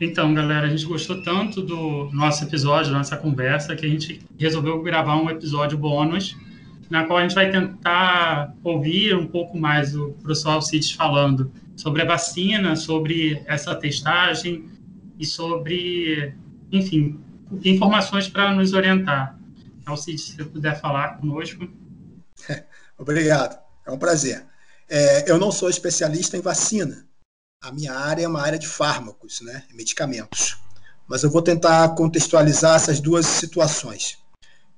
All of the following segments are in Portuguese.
Então, galera, a gente gostou tanto do nosso episódio, da nossa conversa, que a gente resolveu gravar um episódio bônus, na qual a gente vai tentar ouvir um pouco mais o professor Alcides falando sobre a vacina, sobre essa testagem e sobre, enfim, informações para nos orientar. Alcides, se você puder falar conosco. Obrigado, é um prazer. É, eu não sou especialista em vacina, a minha área é uma área de fármacos, né, medicamentos. Mas eu vou tentar contextualizar essas duas situações.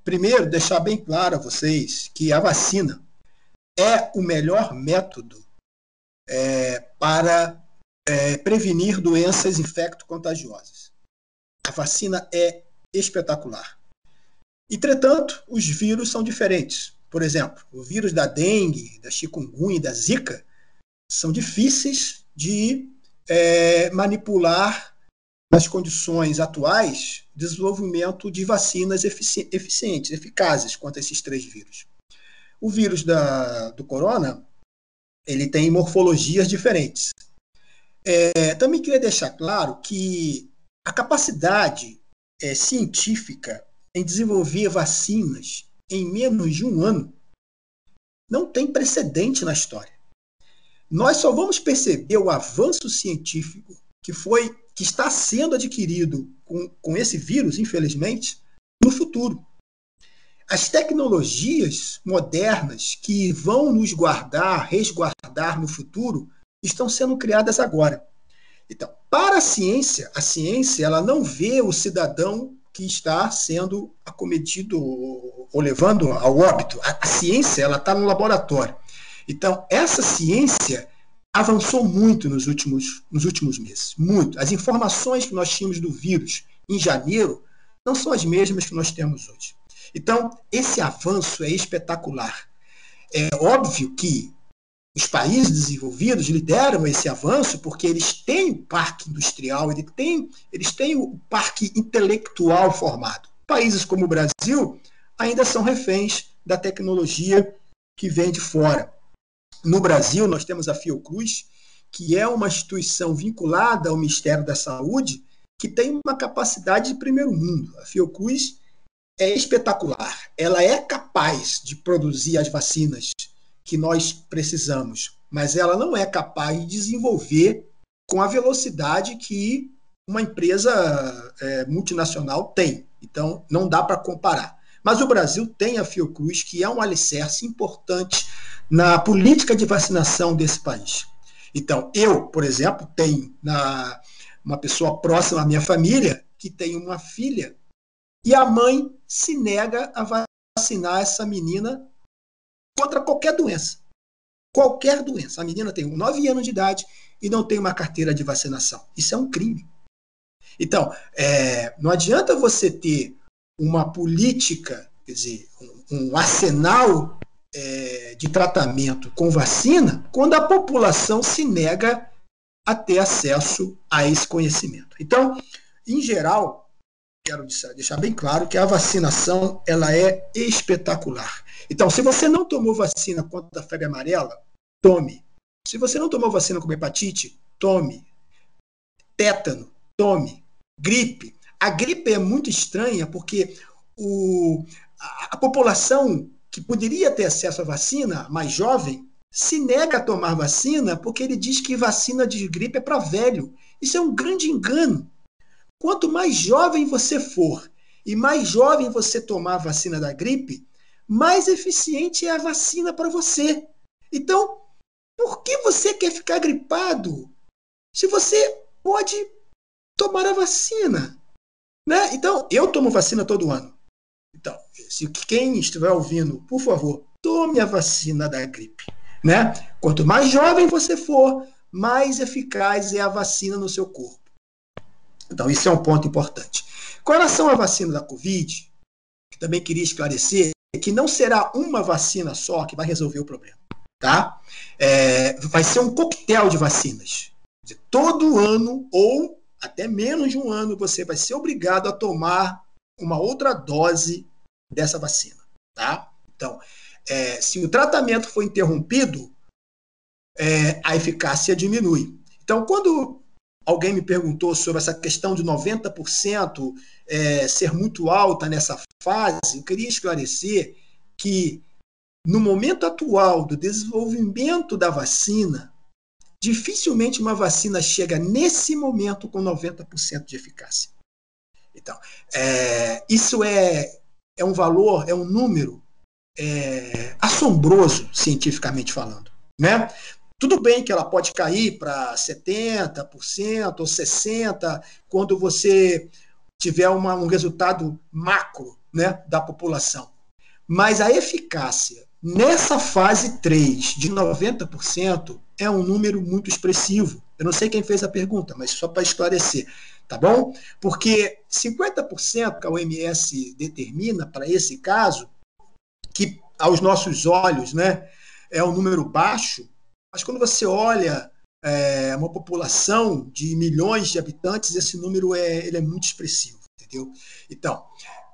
Primeiro, deixar bem claro a vocês que a vacina é o melhor método é, para é, prevenir doenças infecto-contagiosas. A vacina é espetacular. Entretanto, os vírus são diferentes. Por exemplo, o vírus da dengue, da chikungunya e da zika são difíceis de é, manipular nas condições atuais desenvolvimento de vacinas efici eficientes, eficazes contra esses três vírus. O vírus da, do corona ele tem morfologias diferentes. É, também queria deixar claro que a capacidade é, científica em desenvolver vacinas em menos de um ano não tem precedente na história. Nós só vamos perceber o avanço científico que foi que está sendo adquirido com, com esse vírus, infelizmente, no futuro. As tecnologias modernas que vão nos guardar, resguardar no futuro, estão sendo criadas agora. Então, para a ciência, a ciência ela não vê o cidadão que está sendo acometido ou levando ao óbito. A, ciência ela está no laboratório. Então, essa ciência avançou muito nos últimos, nos últimos meses. Muito. As informações que nós tínhamos do vírus em janeiro não são as mesmas que nós temos hoje. Então, esse avanço é espetacular. É óbvio que os países desenvolvidos lideram esse avanço porque eles têm o parque industrial, eles têm, eles têm o parque intelectual formado. Países como o Brasil ainda são reféns da tecnologia que vem de fora. No Brasil, nós temos a Fiocruz, que é uma instituição vinculada ao Ministério da Saúde, que tem uma capacidade de primeiro mundo. A Fiocruz é espetacular. Ela é capaz de produzir as vacinas que nós precisamos, mas ela não é capaz de desenvolver com a velocidade que uma empresa é, multinacional tem. Então, não dá para comparar. Mas o Brasil tem a Fiocruz, que é um alicerce importante na política de vacinação desse país. Então, eu, por exemplo, tenho na, uma pessoa próxima à minha família que tem uma filha e a mãe se nega a vacinar essa menina contra qualquer doença. Qualquer doença. A menina tem 9 anos de idade e não tem uma carteira de vacinação. Isso é um crime. Então, é, não adianta você ter uma política, quer dizer, um, arsenal é, de tratamento com vacina quando a população se nega a ter acesso a esse conhecimento. Então, em geral, quero deixar bem claro que a vacinação ela é espetacular. Então, se você não tomou vacina contra a febre amarela, tome. Se você não tomou vacina contra hepatite, tome. Tétano, tome. Gripe. A gripe é muito estranha porque o, a, a população que poderia ter acesso à vacina, mais jovem, se nega a tomar vacina porque ele diz que vacina de gripe é para velho. Isso é um grande engano. Quanto mais jovem você for e mais jovem você tomar a vacina da gripe, mais eficiente é a vacina para você. Então, por que você quer ficar gripado se você pode tomar a vacina? Né? Então, eu tomo vacina todo ano. Então, se quem estiver ouvindo, por favor, tome a vacina da gripe. Né? Quanto mais jovem você for, mais eficaz é a vacina no seu corpo. Então, isso é um ponto importante. Com relação à vacina da Covid, que também queria esclarecer, é que não será uma vacina só que vai resolver o problema. Tá? É, vai ser um coquetel de vacinas. Todo ano, ou até menos de um ano, você vai ser obrigado a tomar uma outra dose dessa vacina, tá? Então, é, se o tratamento for interrompido, é, a eficácia diminui. Então, quando alguém me perguntou sobre essa questão de 90% é, ser muito alta nessa fase, eu queria esclarecer que no momento atual do desenvolvimento da vacina, dificilmente uma vacina chega nesse momento com 90% de eficácia. Então, é, isso é, é um valor, é um número é, assombroso, cientificamente falando. Né? Tudo bem que ela pode cair para 70% ou 60% quando você tiver uma, um resultado macro né, da população. Mas a eficácia nessa fase 3 de 90% é um número muito expressivo. Eu não sei quem fez a pergunta, mas só para esclarecer, tá bom? Porque 50% que a OMS determina para esse caso, que aos nossos olhos né, é um número baixo, mas quando você olha é, uma população de milhões de habitantes, esse número é, ele é muito expressivo, entendeu? Então,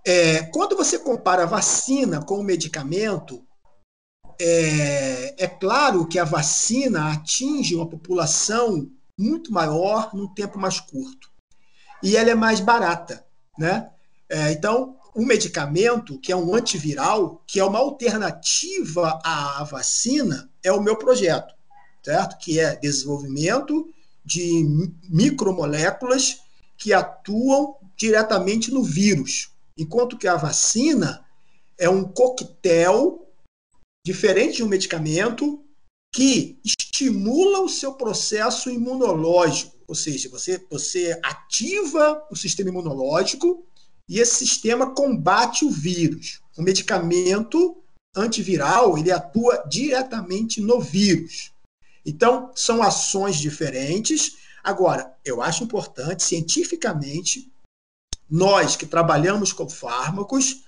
é, quando você compara a vacina com o medicamento, é, é claro que a vacina atinge uma população muito maior num tempo mais curto. E ela é mais barata. Né? É, então, o medicamento, que é um antiviral, que é uma alternativa à vacina, é o meu projeto, certo? Que é desenvolvimento de micromoléculas que atuam diretamente no vírus, enquanto que a vacina é um coquetel diferente de um medicamento que estimula o seu processo imunológico, ou seja, você, você ativa o sistema imunológico e esse sistema combate o vírus. O medicamento antiviral ele atua diretamente no vírus. Então, são ações diferentes. Agora, eu acho importante, cientificamente, nós que trabalhamos com fármacos,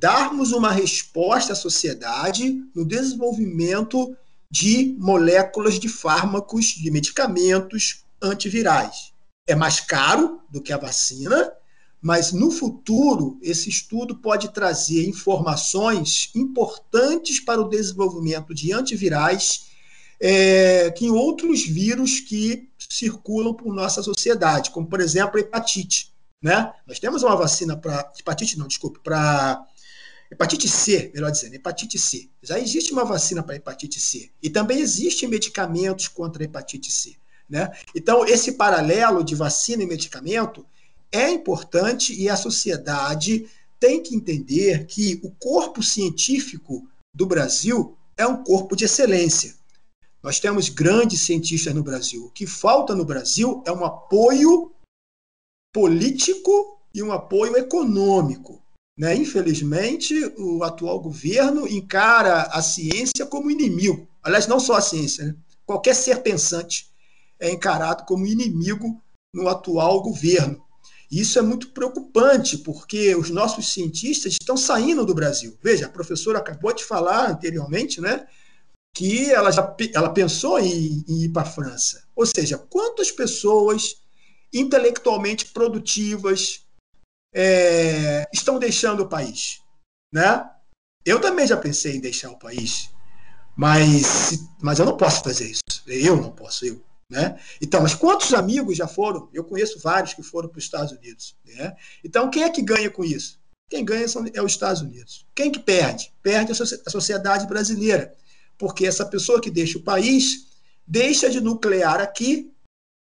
darmos uma resposta à sociedade no desenvolvimento de moléculas de fármacos, de medicamentos antivirais. É mais caro do que a vacina, mas no futuro esse estudo pode trazer informações importantes para o desenvolvimento de antivirais é, que em outros vírus que circulam por nossa sociedade, como por exemplo a hepatite. Né? Nós temos uma vacina para hepatite, não, desculpe, para Hepatite C, melhor dizendo, hepatite C. Já existe uma vacina para hepatite C. E também existem medicamentos contra a hepatite C. Né? Então, esse paralelo de vacina e medicamento é importante e a sociedade tem que entender que o corpo científico do Brasil é um corpo de excelência. Nós temos grandes cientistas no Brasil. O que falta no Brasil é um apoio político e um apoio econômico. Né? Infelizmente, o atual governo encara a ciência como inimigo. Aliás, não só a ciência, né? qualquer ser pensante é encarado como inimigo no atual governo. Isso é muito preocupante, porque os nossos cientistas estão saindo do Brasil. Veja, a professora acabou de falar anteriormente, né, que ela já ela pensou em, em ir para a França. Ou seja, quantas pessoas intelectualmente produtivas, é, estão deixando o país, né? Eu também já pensei em deixar o país, mas, mas eu não posso fazer isso. Eu não posso, eu. Né? Então, mas quantos amigos já foram? Eu conheço vários que foram para os Estados Unidos. Né? Então, quem é que ganha com isso? Quem ganha são, é os Estados Unidos. Quem que perde? Perde a sociedade brasileira. Porque essa pessoa que deixa o país deixa de nuclear aqui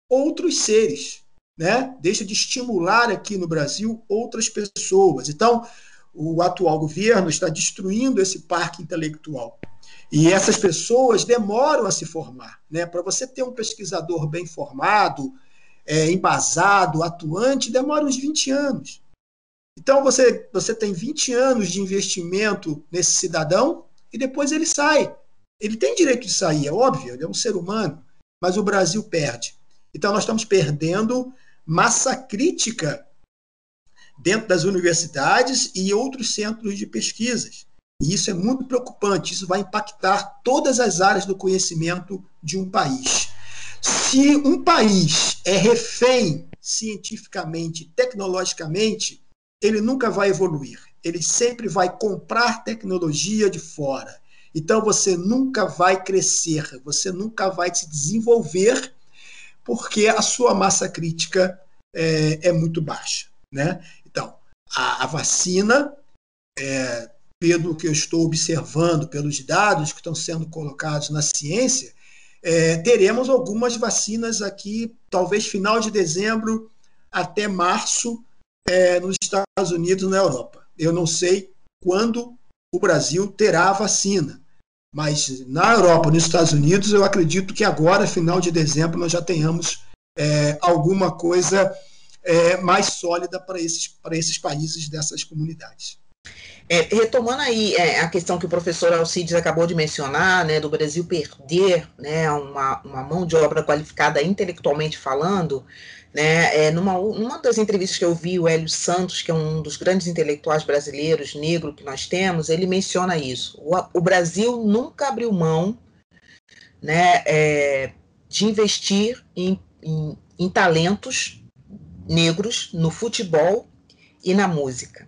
outros seres né, deixa de estimular aqui no Brasil outras pessoas. Então, o atual governo está destruindo esse parque intelectual. E essas pessoas demoram a se formar. Né? Para você ter um pesquisador bem formado, é, embasado, atuante, demora uns 20 anos. Então, você, você tem 20 anos de investimento nesse cidadão e depois ele sai. Ele tem direito de sair, é óbvio, ele é um ser humano, mas o Brasil perde. Então, nós estamos perdendo massa crítica dentro das universidades e outros centros de pesquisas. E isso é muito preocupante, isso vai impactar todas as áreas do conhecimento de um país. Se um país é refém cientificamente, tecnologicamente, ele nunca vai evoluir. Ele sempre vai comprar tecnologia de fora. Então você nunca vai crescer, você nunca vai se desenvolver porque a sua massa crítica é, é muito baixa. Né? Então, a, a vacina, é, pelo que eu estou observando, pelos dados que estão sendo colocados na ciência, é, teremos algumas vacinas aqui, talvez final de dezembro até março, é, nos Estados Unidos na Europa. Eu não sei quando o Brasil terá a vacina, mas na Europa, nos Estados Unidos, eu acredito que agora, final de dezembro, nós já tenhamos é, alguma coisa é, mais sólida para esses, para esses países dessas comunidades. É, retomando aí é, a questão que o professor Alcides acabou de mencionar, né, do Brasil perder né, uma, uma mão de obra qualificada intelectualmente falando, né, é, numa, numa das entrevistas que eu vi, o Hélio Santos, que é um dos grandes intelectuais brasileiros, negro que nós temos, ele menciona isso. O, o Brasil nunca abriu mão né, é, de investir em, em, em talentos negros no futebol e na música.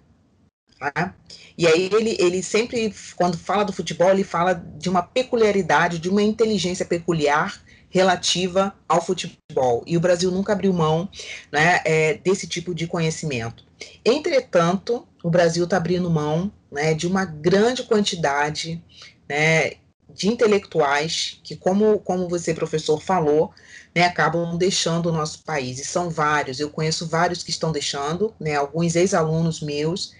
Tá? E aí ele, ele sempre, quando fala do futebol, ele fala de uma peculiaridade, de uma inteligência peculiar relativa ao futebol. E o Brasil nunca abriu mão né, é, desse tipo de conhecimento. Entretanto, o Brasil está abrindo mão né, de uma grande quantidade né, de intelectuais que, como, como você, professor, falou, né, acabam deixando o nosso país. E são vários, eu conheço vários que estão deixando, né, alguns ex-alunos meus,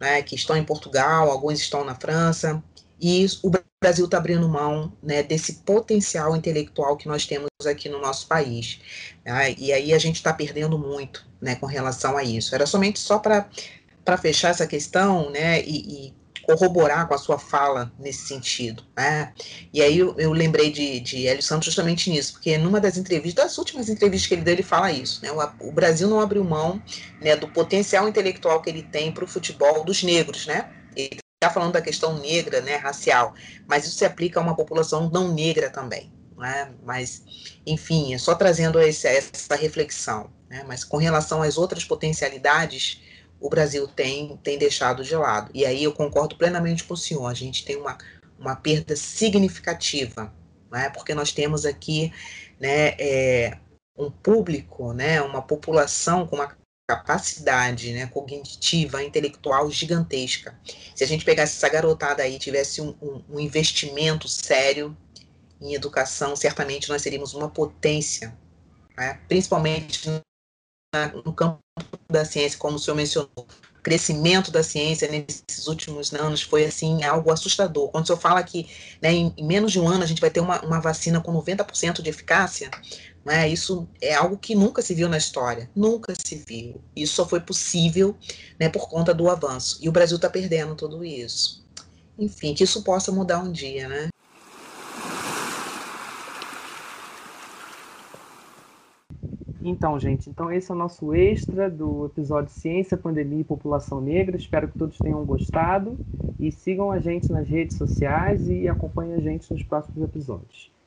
né, que estão em Portugal, alguns estão na França, e o Brasil está abrindo mão né, desse potencial intelectual que nós temos aqui no nosso país. Né, e aí a gente está perdendo muito né, com relação a isso. Era somente só para fechar essa questão né, e, e corroborar com a sua fala nesse sentido. Né? E aí eu, eu, lembrei de, de Hélio Santos justamente nisso, porque numa das entrevistas, das últimas entrevistas que ele deu, ele fala isso. Né? O, o Brasil não abriu mão né, do potencial intelectual que ele tem para o futebol dos negros, né? Ele está falando da questão negra, né, racial, mas isso se aplica a uma população não negra também. Né? Mas, enfim, é só trazendo esse, essa reflexão. Né? Mas com relação às outras potencialidades o Brasil tem, tem deixado de lado. E aí eu concordo plenamente com o senhor, a gente tem uma, uma perda significativa, né, porque nós temos aqui né, é, um público, né, uma população com uma capacidade né, cognitiva, intelectual gigantesca. Se a gente pegasse essa garotada aí tivesse um, um, um investimento sério em educação, certamente nós seríamos uma potência, né, principalmente no campo da ciência, como o senhor mencionou. O crescimento da ciência nesses últimos anos foi assim algo assustador. Quando o senhor fala que né, em, menos de um ano a gente vai ter uma, uma vacina com 90% de eficácia, né, isso é algo que nunca se viu na história, nunca se viu. Isso só foi possível né, por conta do avanço. E o Brasil está perdendo tudo isso. Enfim, que isso possa mudar um dia, né? Então, gente, então esse é o nosso extra do episódio Ciência, Pandemia e População Negra. Espero que todos tenham gostado e sigam a gente nas redes sociais e acompanhem a gente nos próximos episódios.